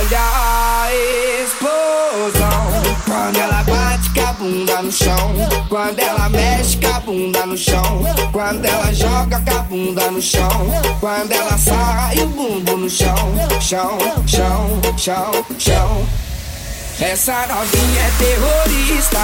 Olha a explosão quando ela bate com a bunda no chão. Quando ela mexe com a bunda no chão. Quando ela joga com a bunda no chão. Quando ela sai o bumbum no chão. Chão, chão, chão, chão. Essa novinha é terrorista.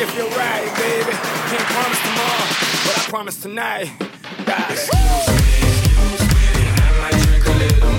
if you're right, baby. Can't promise tomorrow, but I promise tonight. Excuse me, excuse me, I might drink a little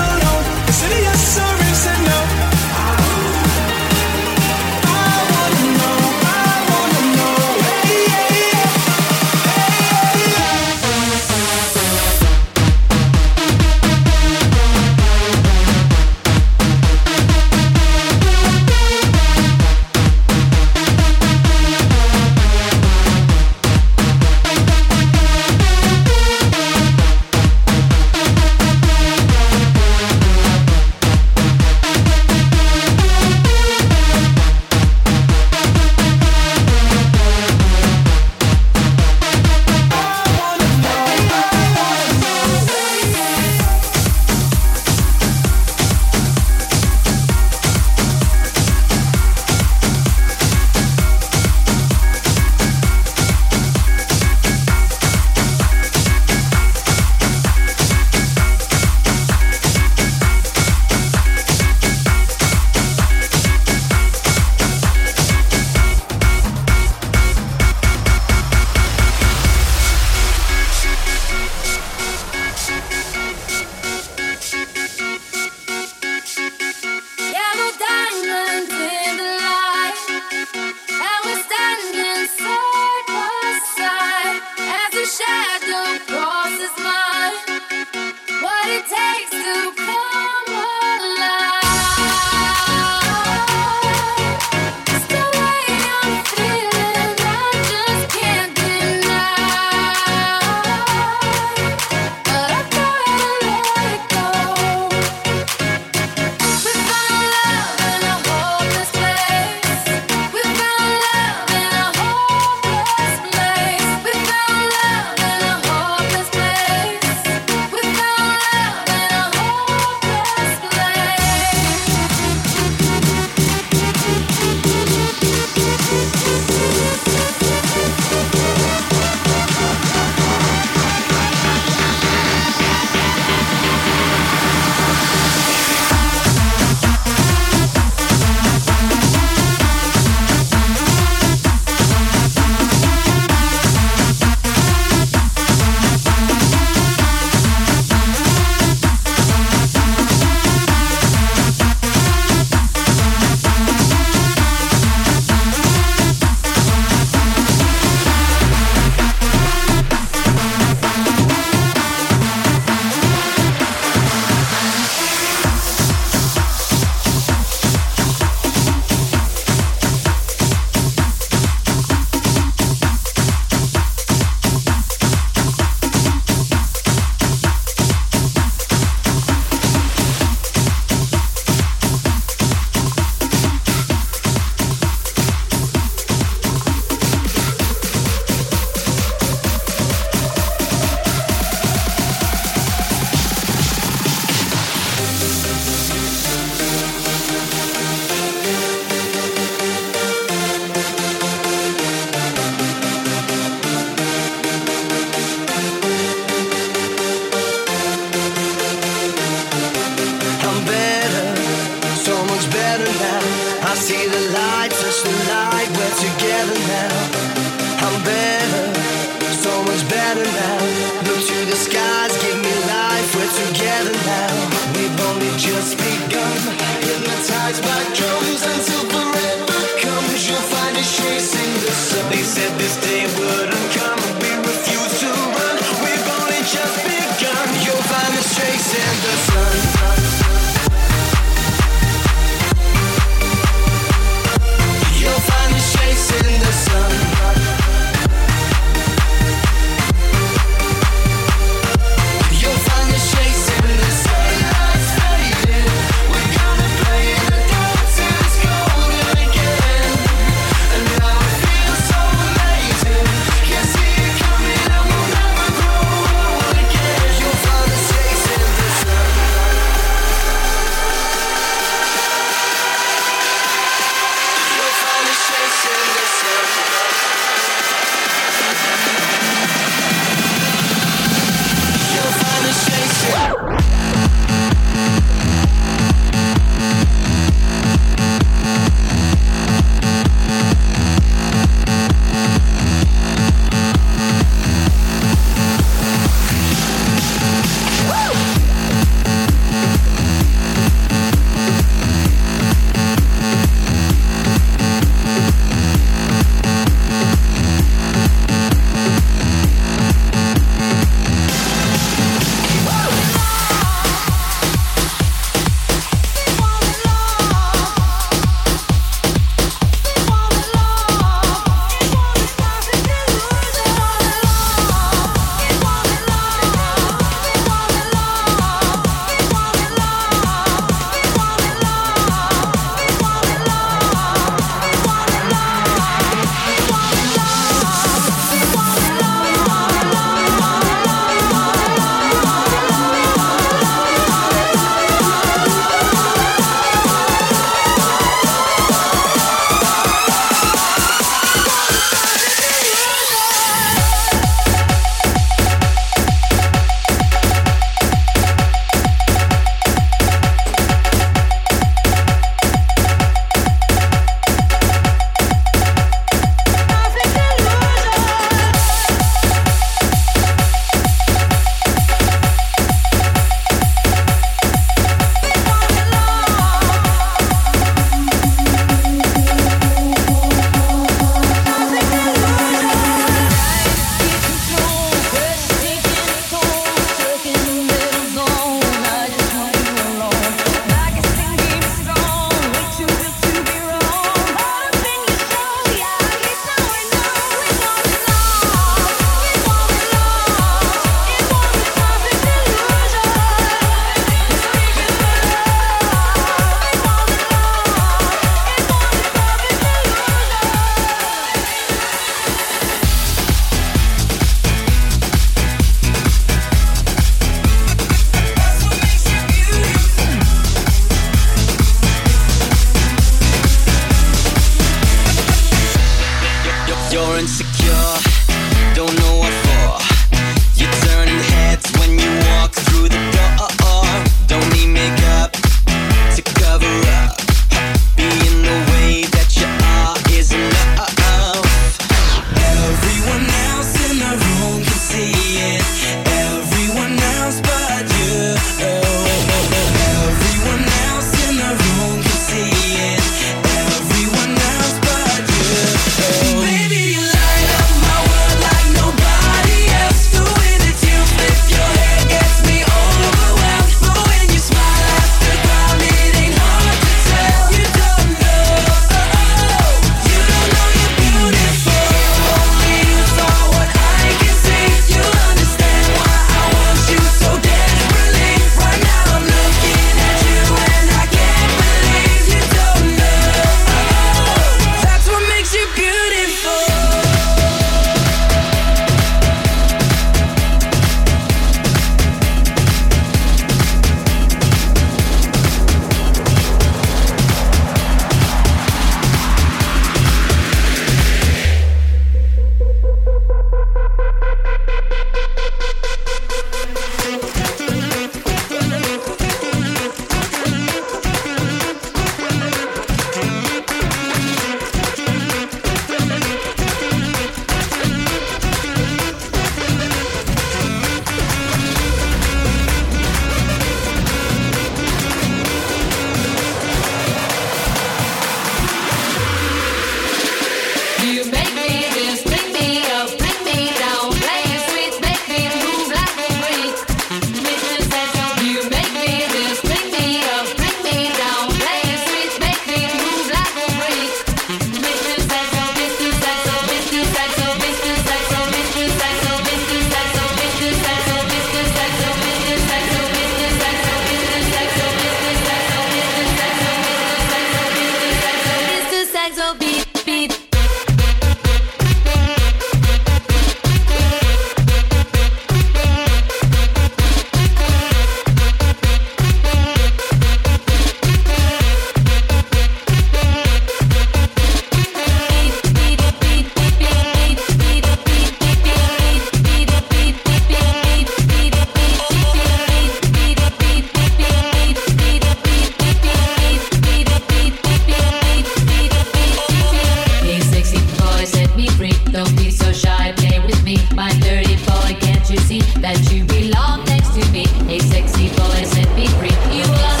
don't be so shy, play with me, my dirty boy. Can't you see that you belong next to me? Hey, sexy boy, set me free. You are.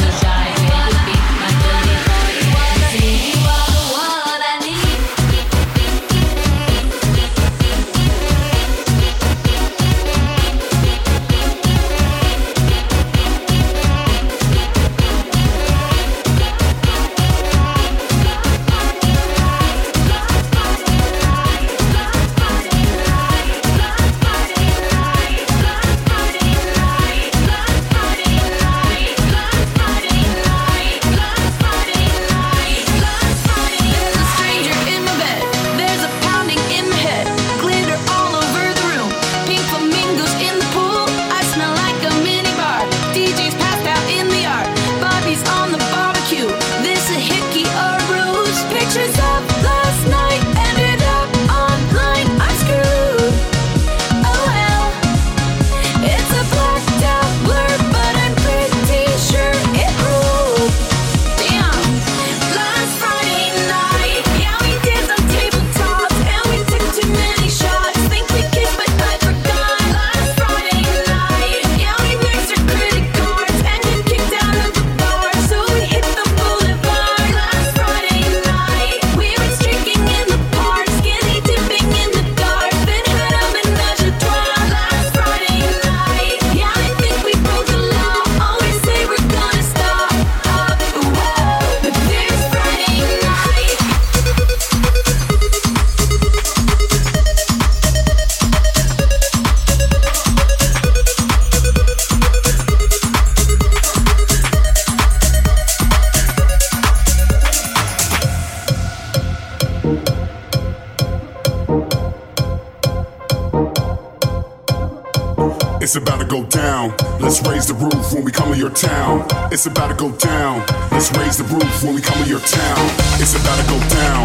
It's about to go down. Let's raise the roof when we come to your town. It's about to go down.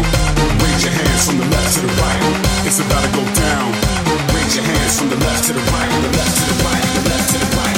Raise your hands from the left to the right. It's about to go down. Raise your hands from the left to the right, the left to the right, the left to the right,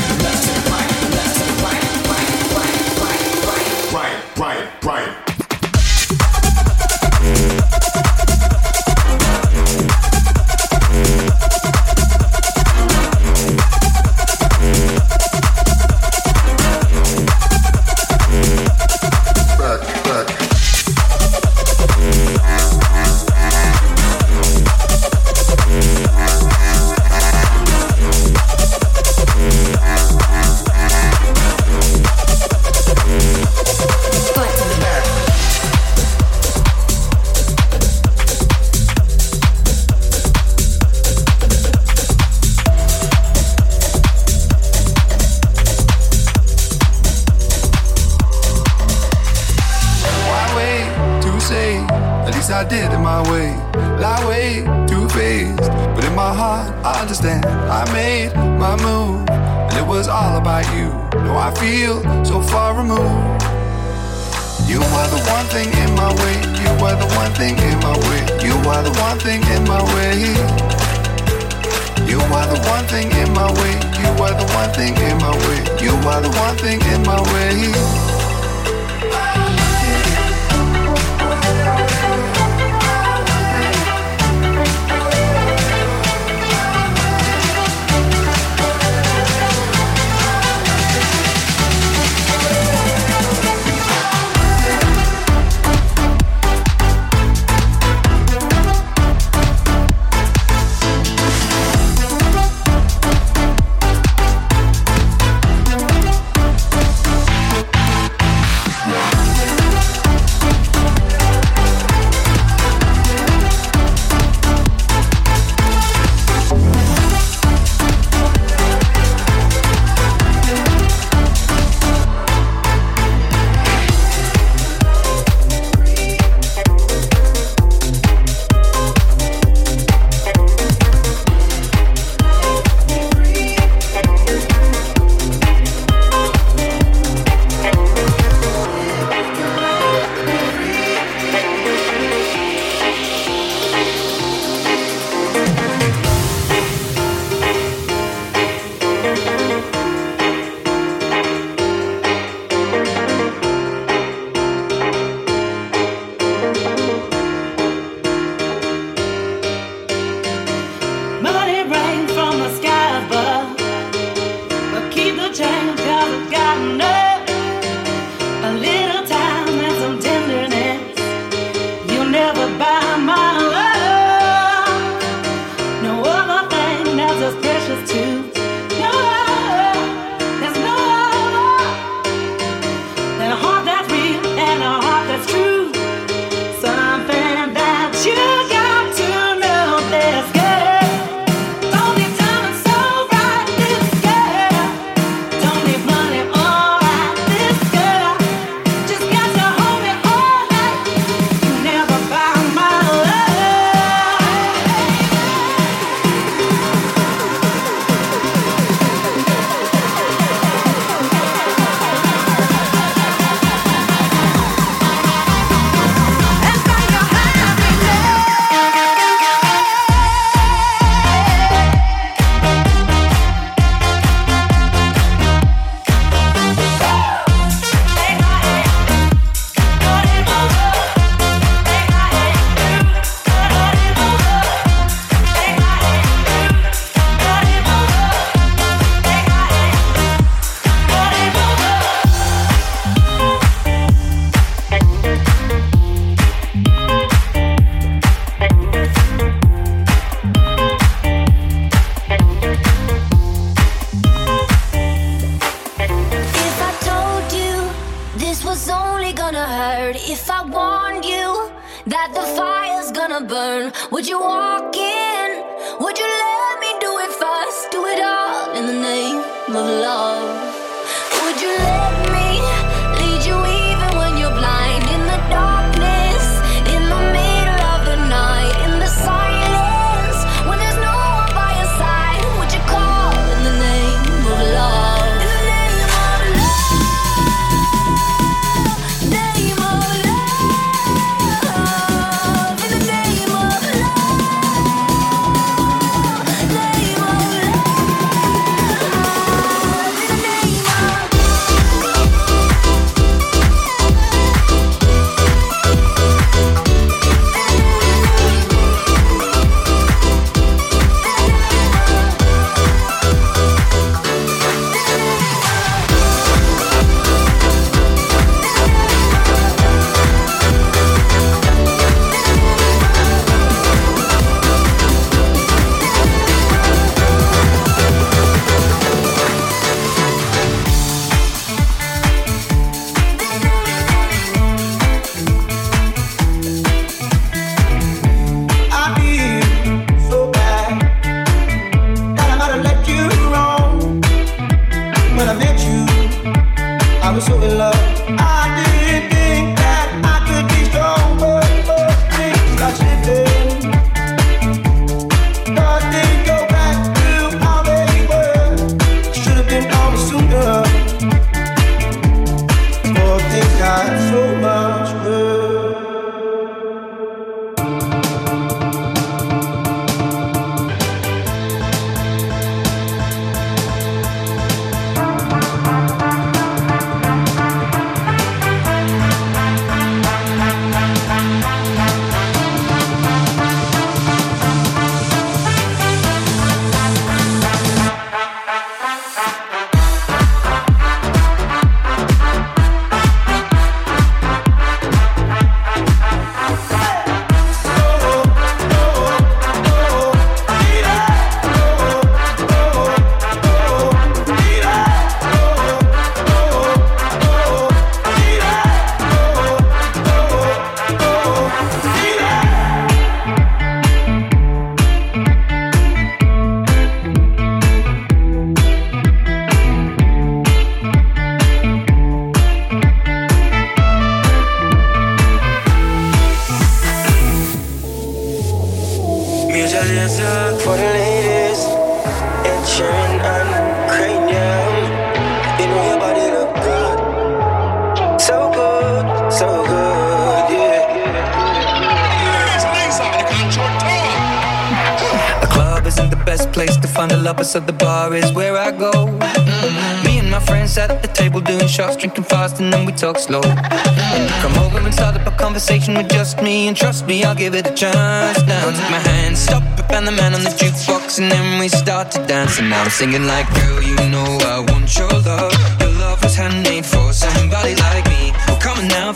me, I'll give it a chance now. Take my hand, stop it, Van the Man on the jukebox, and then we start to dance. And now I'm singing like, girl, you know I want your love. Your love was handmade for somebody like me. Well, come on now,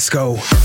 Let's go.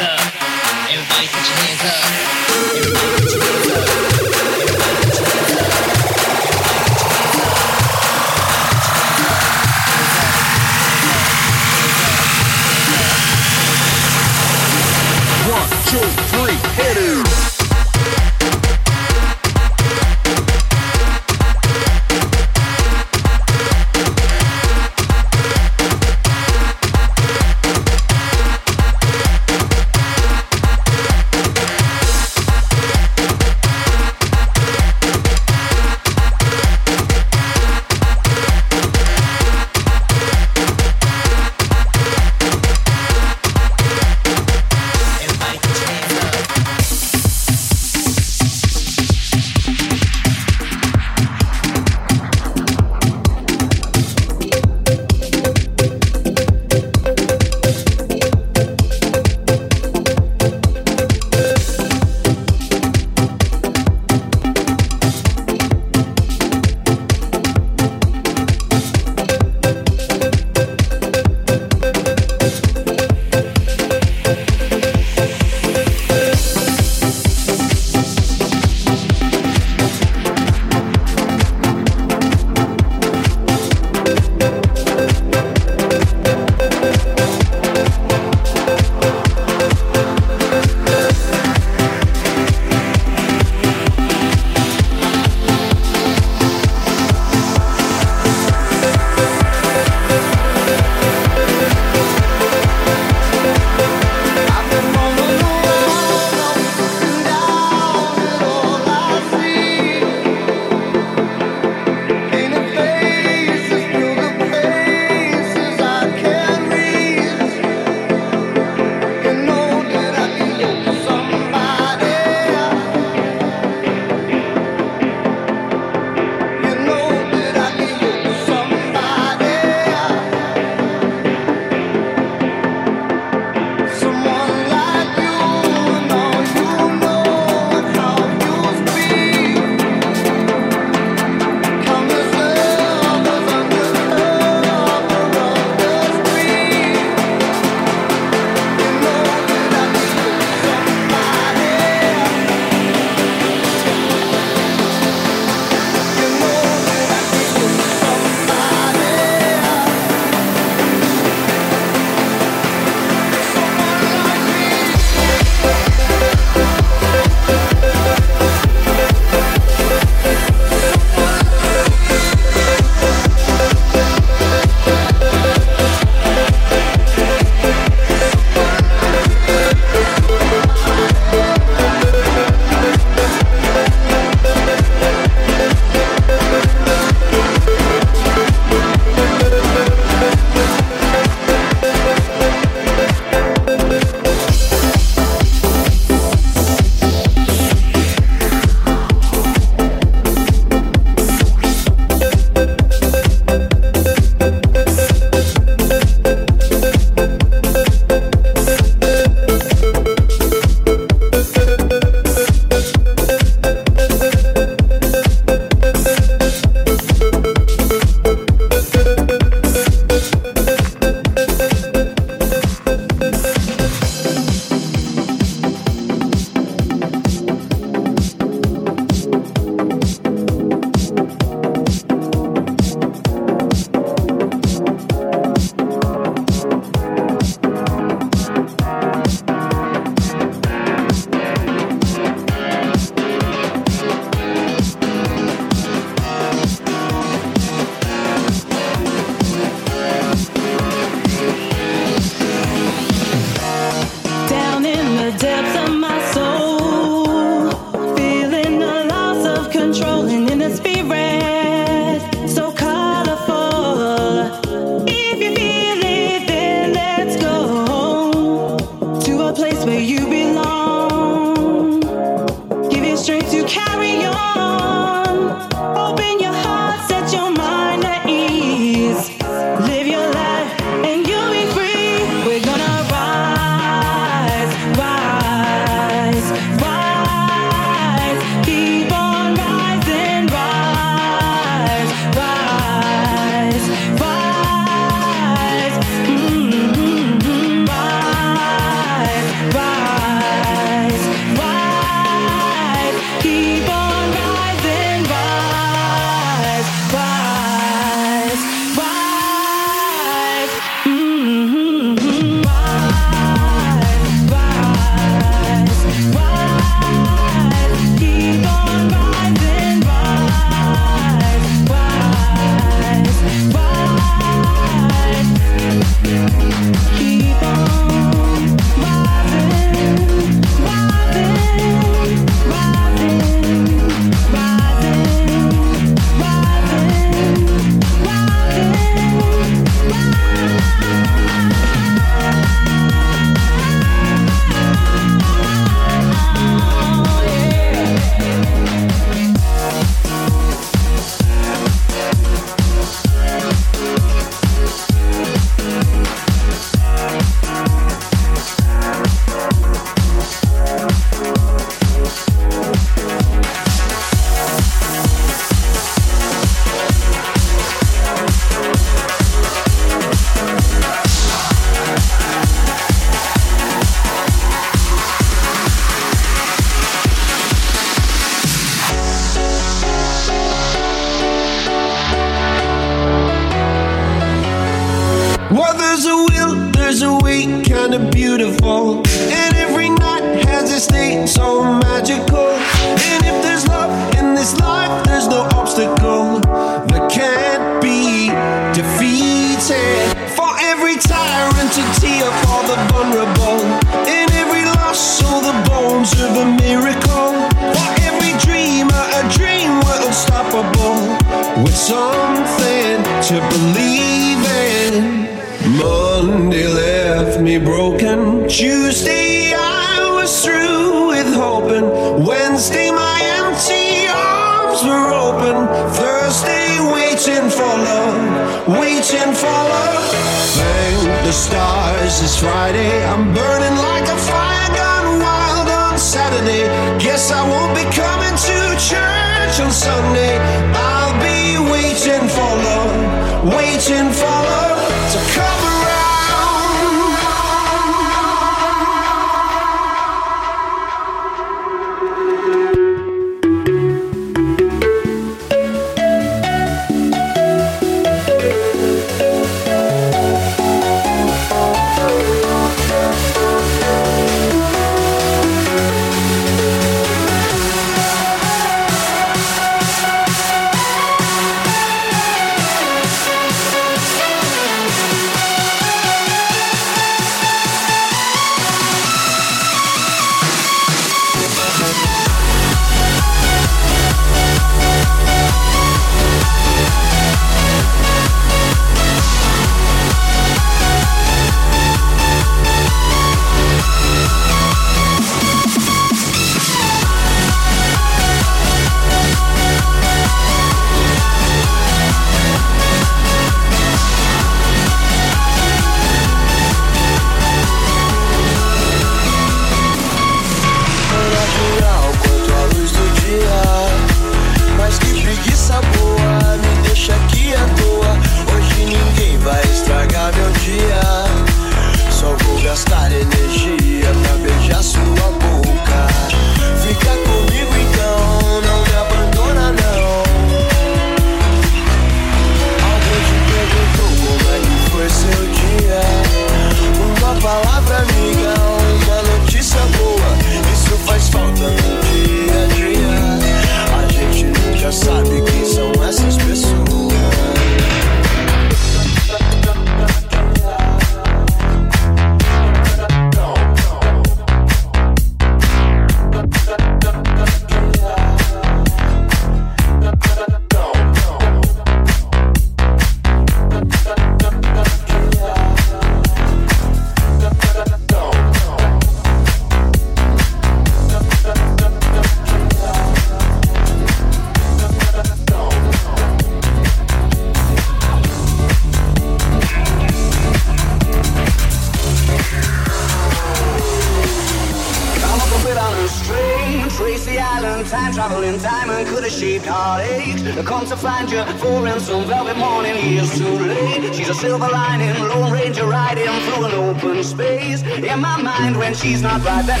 Not right there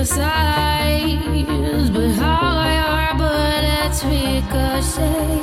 I'm criticized, but how your bullets ricochet.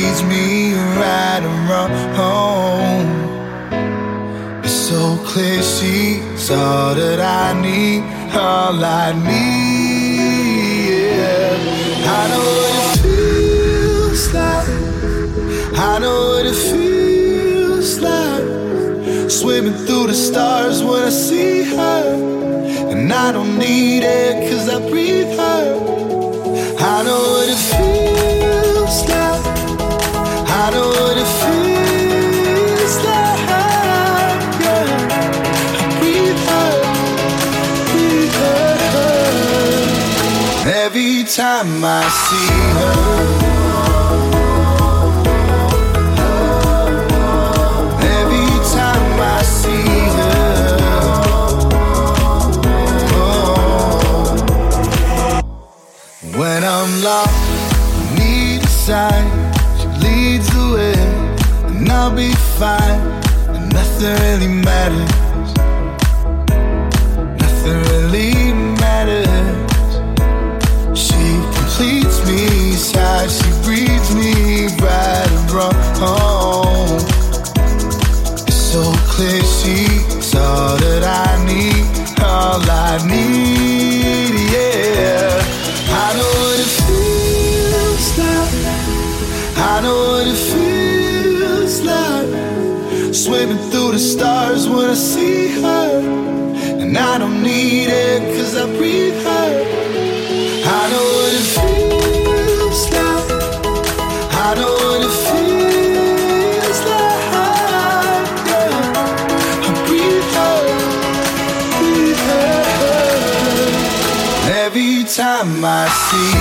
She reads me right and wrong. It's so clear she's all that I need, all I need. Yeah. I know what it feels like. I know what it feels like. Swimming through the stars when I see her. And I don't need it cause I breathe time I see her. Oh. When I'm lost, need a sign. She leads the way, and I'll be fine. And nothing really matters. I don't need it cause I breathe her. I know what it feels like. I know what it feels like. Yeah. I breathe her, breathe her. Every time I see